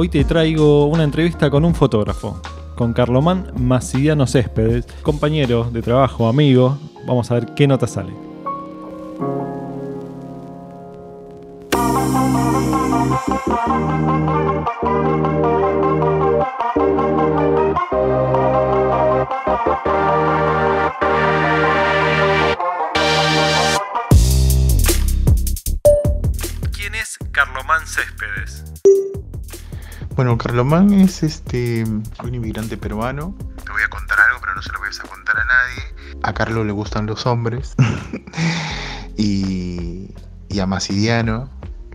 Hoy te traigo una entrevista con un fotógrafo, con Carlomán Macidiano Céspedes, compañero de trabajo, amigo. Vamos a ver qué nota sale. ¿Quién es Carlomán Céspedes? Bueno, Carlomán es este un inmigrante peruano. Te voy a contar algo, pero no se lo voy a contar a nadie. A Carlos le gustan los hombres. y, y a Macidiano,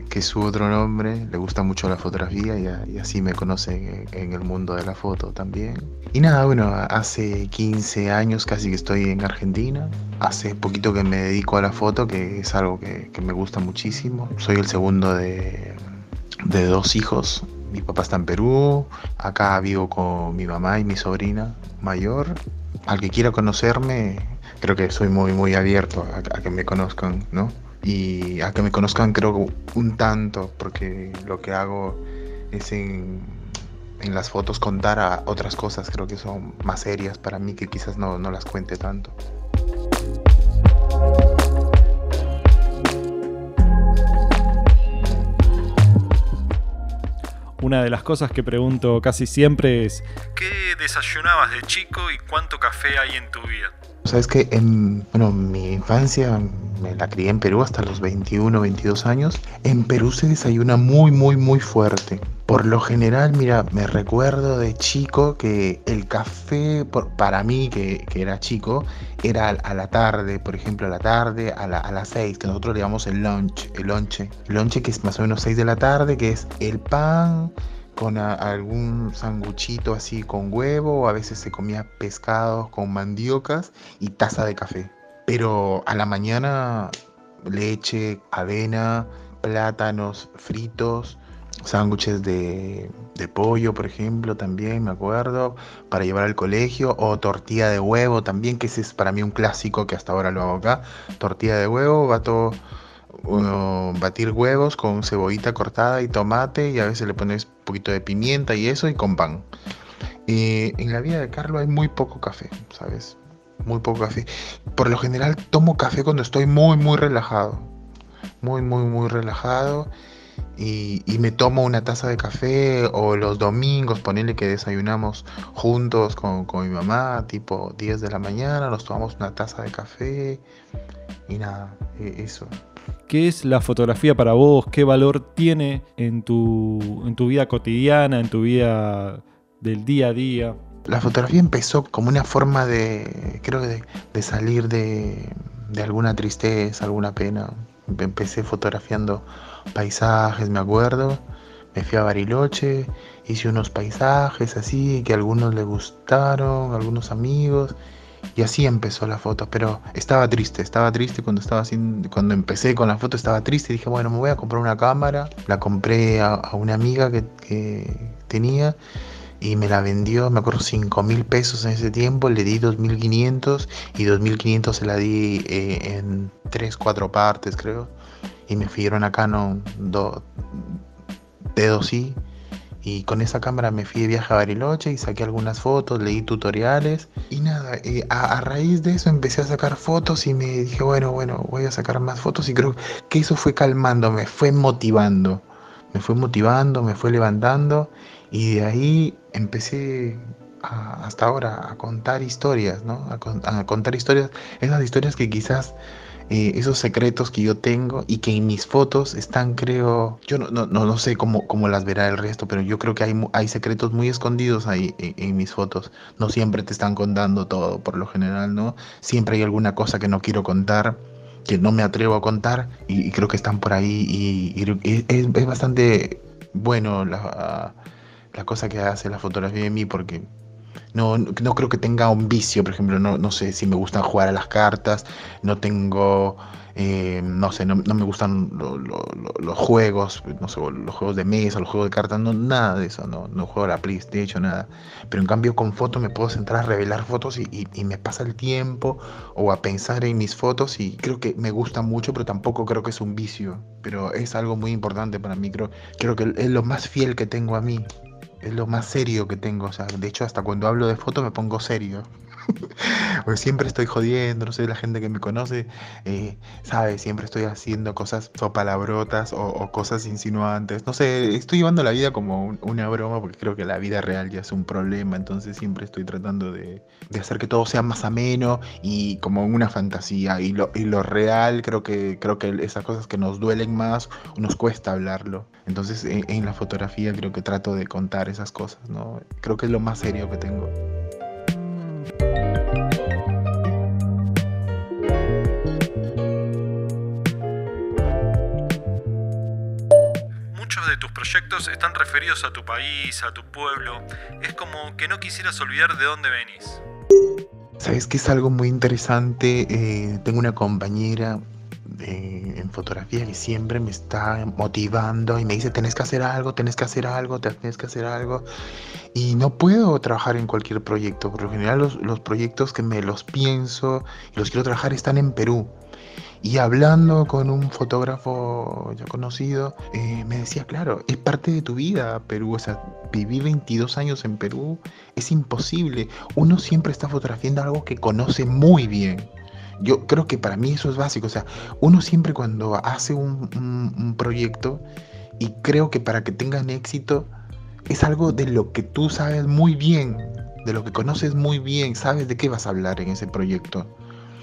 que es su otro nombre, le gusta mucho la fotografía y, a- y así me conocen en, en el mundo de la foto también. Y nada, bueno, hace 15 años casi que estoy en Argentina. Hace poquito que me dedico a la foto, que es algo que, que me gusta muchísimo. Soy el segundo de, de dos hijos. Mi papá está en Perú, acá vivo con mi mamá y mi sobrina mayor. Al que quiera conocerme, creo que soy muy, muy abierto a, que me conozcan, ¿no? Y a que me conozcan creo un tanto, porque lo que hago es en, en las fotos contar a otras cosas, creo que son más serias para mí, que quizás no, no las cuente tanto. Una de las cosas que pregunto casi siempre es ¿Qué desayunabas de chico y cuánto café hay en tu vida? Sabes que en bueno, mi infancia me la crié en Perú hasta los 21, 22 años. En Perú se desayuna muy, muy, muy fuerte. Por lo general, mira, me recuerdo de chico que el café, para mí que, era chico, era a la tarde, por ejemplo, a la tarde, a, la- a las 6, que nosotros le llamamos el lunch, el lonche. El que es más o menos 6 de la tarde, que es el pan, con algún sanguchito así con huevo, o a veces se comía pescado con mandiocas y taza de café. Pero a la mañana leche, avena, plátanos fritos, sándwiches de, de pollo, por ejemplo, también me acuerdo, para llevar al colegio, o tortilla de huevo también, que ese es para mí un clásico que hasta ahora lo hago acá. Tortilla de huevo, bato batir huevos con cebollita cortada y tomate y a veces le pones un poquito de pimienta y eso y con pan. Eh, en la vida de Carlos hay muy poco café, ¿sabes? Muy poco café. Por lo general tomo café cuando estoy muy, muy relajado. Muy, muy, muy relajado. Y, y me tomo una taza de café o los domingos, ponerle que desayunamos juntos con, con mi mamá, tipo 10 de la mañana, nos tomamos una taza de café y nada, e- eso. ¿Qué es la fotografía para vos? ¿Qué valor tiene en tu, en tu vida cotidiana, en tu vida del día a día? La fotografía empezó como una forma de, creo de, de salir de, de alguna tristeza, alguna pena. Empecé fotografiando paisajes, me acuerdo. Me fui a Bariloche, hice unos paisajes así que a algunos les gustaron, a algunos amigos. Y así empezó la foto, pero estaba triste, estaba triste cuando estaba haciendo, cuando empecé con la foto estaba triste dije, bueno, me voy a comprar una cámara. La compré a, una amiga que tenía y me la vendió, me acuerdo, 5 mil pesos en ese tiempo, le di 2.500 y 2.500 se la di eh, en 3, 4 partes creo. Y me fijieron acá, no, do, dedos sí. Y con esa cámara me fui de viaje a Bariloche y saqué algunas fotos, leí tutoriales y nada, eh, a, a raíz de eso empecé a sacar fotos y me dije, bueno, bueno, voy a sacar más fotos y creo que eso fue calmando, me fue motivando, me fue motivando, me fue levantando y de ahí empecé a- hasta ahora a contar historias, ¿no? A, con- contar historias, esas historias que quizás eh, esos secretos que yo tengo y que en mis fotos están, creo, yo no, no, no, no sé cómo, cómo las verá el resto, pero yo creo que hay, hay secretos muy escondidos ahí en, en mis fotos. No siempre te están contando todo, por lo general, ¿no? Siempre hay alguna cosa que no quiero contar, que no me atrevo a contar y, creo que están por ahí y, es, es bastante bueno la, la cosa que hace la fotografía de mí porque No, no creo que tenga un vicio, por ejemplo, no, no sé si me gustan jugar a las cartas, no tengo eh, no sé, no, me gustan los juegos, no sé, los juegos de mesa, los juegos de cartas, no, nada de eso, no, no juego a la PlayStation, nada. Pero en cambio con fotos me puedo centrar a revelar fotos y, me pasa el tiempo o a pensar en mis fotos y creo que me gusta mucho, pero tampoco creo que es un vicio, pero es algo muy importante para mí, creo, creo que es lo más fiel que tengo a mí. Es lo más serio que tengo, o sea, de hecho hasta cuando hablo de fotos me pongo serio. Porque siempre estoy jodiendo, no sé, la gente que me conoce, eh, sabe, siempre estoy haciendo cosas o palabrotas o, cosas insinuantes. No sé, estoy llevando la vida como una broma porque creo que la vida real ya es un problema, entonces siempre estoy tratando de, hacer que todo sea más ameno y como una fantasía. Y lo, y lo real, creo que, creo que esas cosas que nos duelen más, nos cuesta hablarlo. Entonces en, en la fotografía creo que trato de contar esas cosas, ¿no? Creo que es lo más serio que tengo. Proyectos están referidos a tu país, a tu pueblo. Es como que no quisieras olvidar de dónde venís. Sabes que es algo muy interesante. Eh, tengo una compañera en fotografía que siempre me está motivando y me dice, tenés que hacer algo, tenés que hacer algo, tenés que hacer algo. Y no puedo trabajar en cualquier proyecto. Por lo general los, los proyectos que me los pienso y los quiero trabajar están en Perú. Y hablando con un fotógrafo ya conocido, eh, me decía, claro, es parte de tu vida Perú. O sea, viví 22 años en Perú, es imposible. Uno siempre está fotografiando algo que conoce muy bien. Yo creo que para mí eso es básico. O sea, uno siempre cuando hace un, proyecto, y creo que para que tengan éxito, es algo de lo que tú sabes muy bien, de lo que conoces muy bien, sabes de qué vas a hablar en ese proyecto.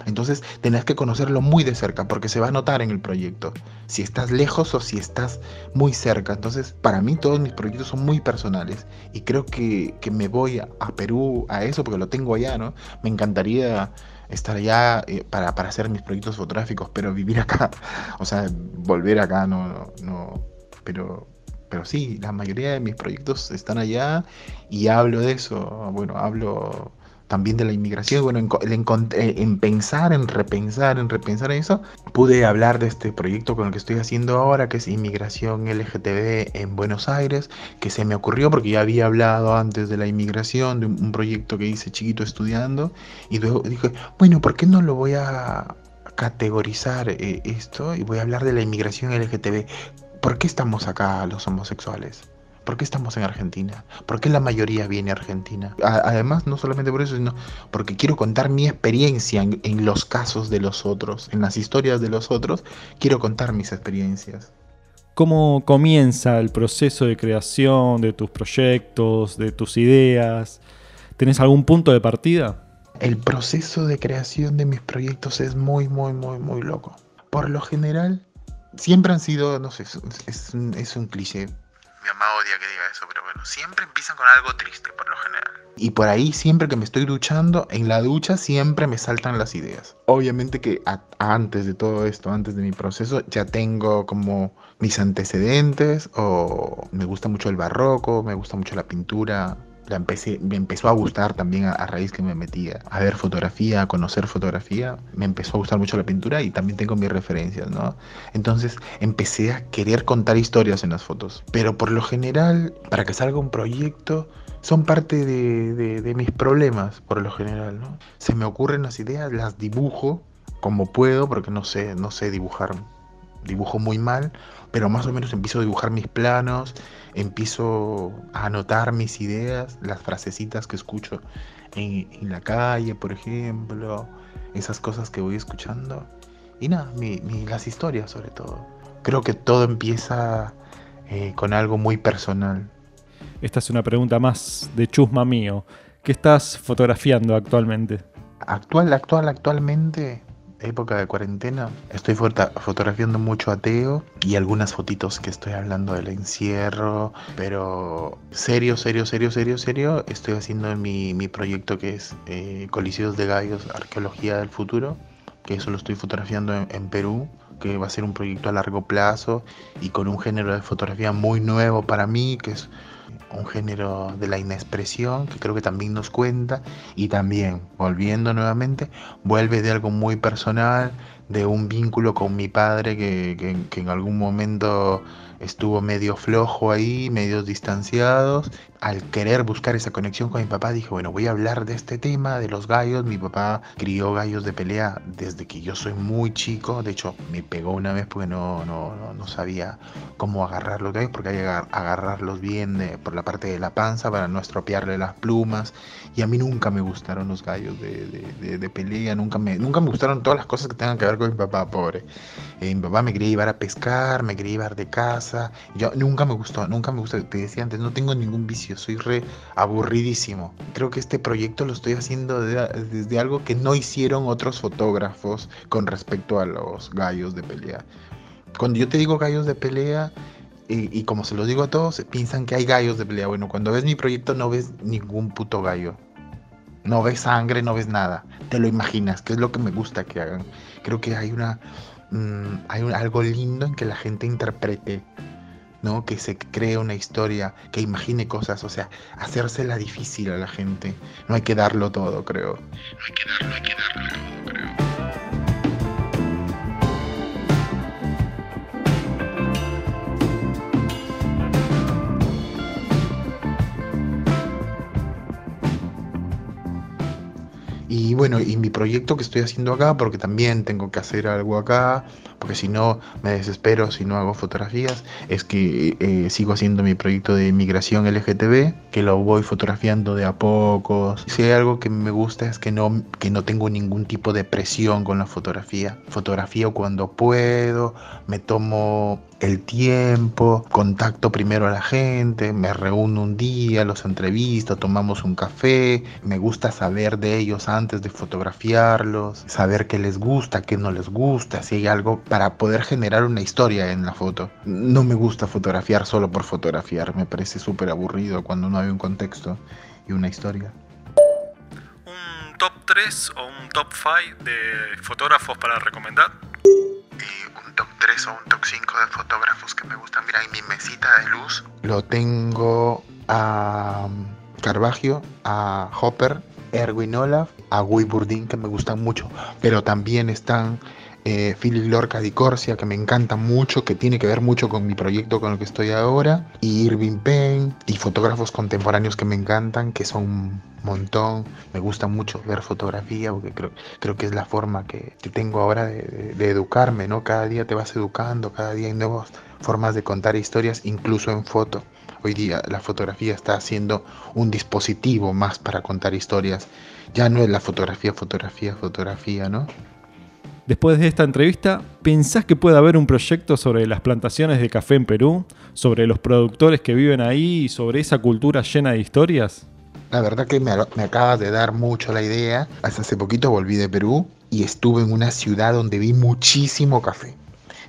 Entonces tenés que conocerlo muy de cerca porque se va a notar en el proyecto. Si estás lejos o si estás muy cerca. Entonces para mí todos mis proyectos son muy personales. Y creo que, me voy a, Perú a eso porque lo tengo allá, ¿no? Me encantaría estar allá eh, para, hacer mis proyectos fotográficos, pero vivir acá, o sea, volver acá no, no, no, pero, pero sí, la mayoría de mis proyectos están allá y hablo de eso, bueno, hablo también de la inmigración, bueno, en, eh, en, pensar, en repensar, en eso, pude hablar de este proyecto con el que estoy haciendo ahora, que es inmigración LGTB en Buenos Aires, que se me ocurrió porque ya había hablado antes de la inmigración, de un, proyecto que hice chiquito estudiando, y luego dije, bueno, ¿por qué no lo voy a categorizar eh, esto y voy a hablar de la inmigración LGTB? ¿Por qué estamos acá los homosexuales? ¿Por qué estamos en Argentina? ¿Por qué la mayoría viene a Argentina? además, no solamente por eso, sino porque quiero contar mi experiencia en, los casos de los otros, en las historias de los otros, quiero contar mis experiencias. ¿Cómo comienza el proceso de creación de tus proyectos, de tus ideas? ¿Tenés algún punto de partida? El proceso de creación de mis proyectos es muy, muy, muy, muy loco. Por lo general, siempre han sido, no sé, es, es un cliché, odia que diga eso, pero bueno, siempre empiezan con algo triste por lo general. Y por ahí, siempre que me estoy duchando, en la ducha siempre me saltan las ideas. Obviamente que antes de todo esto, antes de mi proceso, ya tengo como mis antecedentes, o me gusta mucho el barroco, me gusta mucho la pintura, me empezó a gustar también a, raíz que me metía a ver fotografía, a conocer fotografía, me empezó a gustar mucho la pintura y también tengo mis referencias, ¿no? Entonces empecé a querer contar historias en las fotos, pero por lo general, para que salga un proyecto, son parte de, de mis problemas, por lo general, ¿no? Se me ocurren las ideas, las dibujo como puedo, porque no sé, no sé dibujar, dibujo muy mal, pero más o menos empiezo a dibujar mis planos, empiezo a anotar mis ideas, las frasecitas que escucho en, la calle, por ejemplo, esas cosas que voy escuchando. Y nada, las historias sobre todo. Creo que todo empieza eh, con algo muy personal. Esta es una pregunta más de chusma mío. ¿Qué estás fotografiando actualmente? Actual, actual, actualmente época de cuarentena, estoy fotografiando mucho a Teo y algunas fotitos que estoy hablando del encierro, pero serio, serio, serio, serio, serio, estoy haciendo mi, mi proyecto que es eh, Coliseos de Gallos, Arqueología del Futuro, que eso lo estoy fotografiando en, Perú que va a ser un proyecto a largo plazo y con un género de fotografía muy nuevo para mí, que es un género de la inexpresión que creo que también nos cuenta. Y también, volviendo nuevamente, vuelve de algo muy personal, de un vínculo con mi padre que, que en algún momento estuvo medio flojo ahí, medio distanciados. Al querer buscar esa conexión con mi papá, dije, bueno, voy a hablar de este tema, de los gallos. Mi papá crió gallos de pelea desde que yo soy muy chico. De hecho, me pegó una vez porque no, no, no sabía cómo agarrar los gallos, porque hay que agarrarlos bien por la parte de la panza para no estropearle las plumas. Y a mí nunca me gustaron los gallos de, de, pelea, nunca me, nunca me gustaron todas las cosas que tengan que ver mi papá, pobre. Mi papá me quería llevar a pescar, me quería llevar de casa yo nunca me gustó, nunca me gustó. Te decía antes, no tengo ningún vicio, soy re aburridísimo. Creo que este proyecto lo estoy haciendo desde algo que no hicieron otros fotógrafos con respecto a los gallos de pelea. Cuando yo te digo gallos de pelea, y, como se los digo a todos, piensan que hay gallos de pelea. Bueno, cuando ves mi proyecto no ves ningún puto gallo. No ves sangre, no ves nada. Te lo imaginas, que es lo que me gusta que hagan. Creo que hay una Mm, hay algo lindo en que la gente interprete, ¿no? Que se cree una historia, que imagine cosas, o sea, hacérsela difícil a la gente. No hay que darlo todo, creo. No hay que darlo, hay que darlo Y bueno, y mi proyecto que estoy haciendo acá, porque también tengo que hacer algo acá, porque si no me desespero si no hago fotografías, es que eh, sigo haciendo mi proyecto de migración LGTB, que lo voy fotografiando de a pocos. Si hay algo que me gusta es que no, que no tengo ningún tipo de presión con la fotografía. Fotografío cuando puedo, me tomo el tiempo, contacto primero a la gente, me reúno un día, los entrevisto, tomamos un café, me gusta saber de ellos antes de fotografiarlos, saber qué les gusta, qué no les gusta, si hay algo para poder generar una historia en la foto. No me gusta fotografiar solo por fotografiar, me parece súper aburrido cuando no hay un contexto y una historia. ¿Un top 3 o un top 5 de fotógrafos para recomendar? un top 3 o un top 5 de fotógrafos que me gustan. Mira, en mi mesita de luz lo tengo a Carvajio, a Hopper, Erwin Olaf, a Guy Burdin, que me gustan mucho. Pero también están eh, Philip Lorca di Corsia, que me encanta mucho, que tiene que ver mucho con mi proyecto con el que estoy ahora, y Irving Penn, y fotógrafos contemporáneos que me encantan, que son un montón. Me gusta mucho ver fotografía, porque creo, creo que es la forma que, tengo ahora de, de, educarme, ¿no? Cada día te vas educando, cada día hay nuevas formas de contar historias, incluso en foto. Hoy día la fotografía está siendo un dispositivo más para contar historias. Ya no es la fotografía, fotografía, fotografía, ¿no? Después de esta entrevista, ¿pensás que puede haber un proyecto sobre las plantaciones de café en Perú? ¿Sobre los productores que viven ahí y sobre esa cultura llena de historias? La verdad que me, acabas de dar mucho la idea. Hasta hace poquito volví de Perú y estuve en una ciudad donde vi muchísimo café.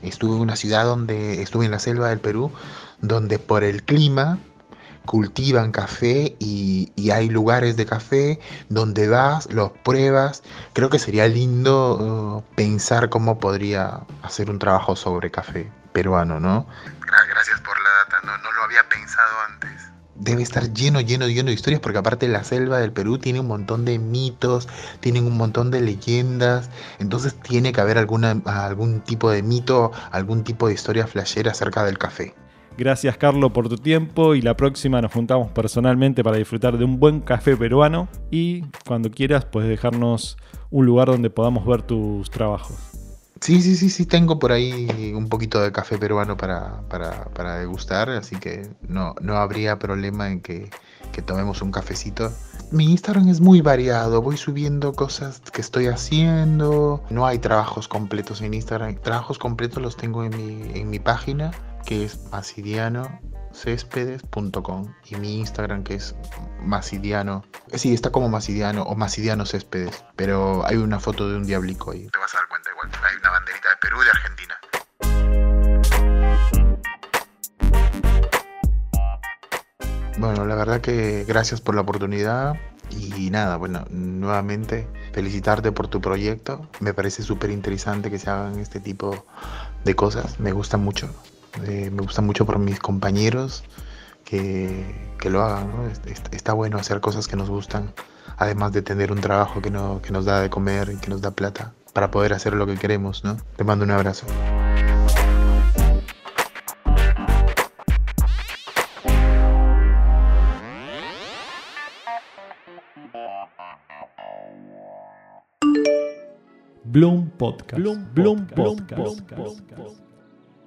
Estuve en una ciudad donde estuve en la selva del Perú, donde por el clima cultivan café y, hay lugares de café donde vas, los pruebas. Creo que sería lindo uh, pensar cómo podría hacer un trabajo sobre café peruano, ¿no? Gracias por la data, no, no lo había pensado antes debe estar lleno, lleno, lleno de historias, porque aparte la selva del Perú tiene un montón de mitos, tienen un montón de leyendas, entonces tiene que haber alguna, algún tipo de mito, algún tipo de historia flashera acerca del café. Gracias Carlos por tu tiempo y la próxima nos juntamos personalmente para disfrutar de un buen café peruano y cuando quieras puedes dejarnos un lugar donde podamos ver tus trabajos. Sí, sí, sí, sí, tengo por ahí un poquito de café peruano para, para, degustar, así que no, no habría problema en que, que tomemos un cafecito. Mi Instagram es muy variado, voy subiendo cosas que estoy haciendo, no hay trabajos completos en Instagram, trabajos completos los tengo en mi, en mi página que es masidianocéspedes.com y mi Instagram que es masidiano. Sí, está como masidiano o masidiano céspedes, pero hay una foto de un diablico ahí. Te vas a dar cuenta igual, hay una banderita de Perú y de Argentina. Bueno, la verdad que gracias por la oportunidad y nada, bueno, nuevamente felicitarte por tu proyecto. Me parece súper interesante que se hagan este tipo de cosas, me gusta mucho. Eh, me gusta mucho por mis compañeros que, que lo hagan. ¿no? Está bueno hacer cosas que nos gustan, además de tener un trabajo que, no, que nos da de comer y que nos da plata para poder hacer lo que queremos. ¿no? Te mando un abrazo. Bloom Podcast. Bloom, Podcast.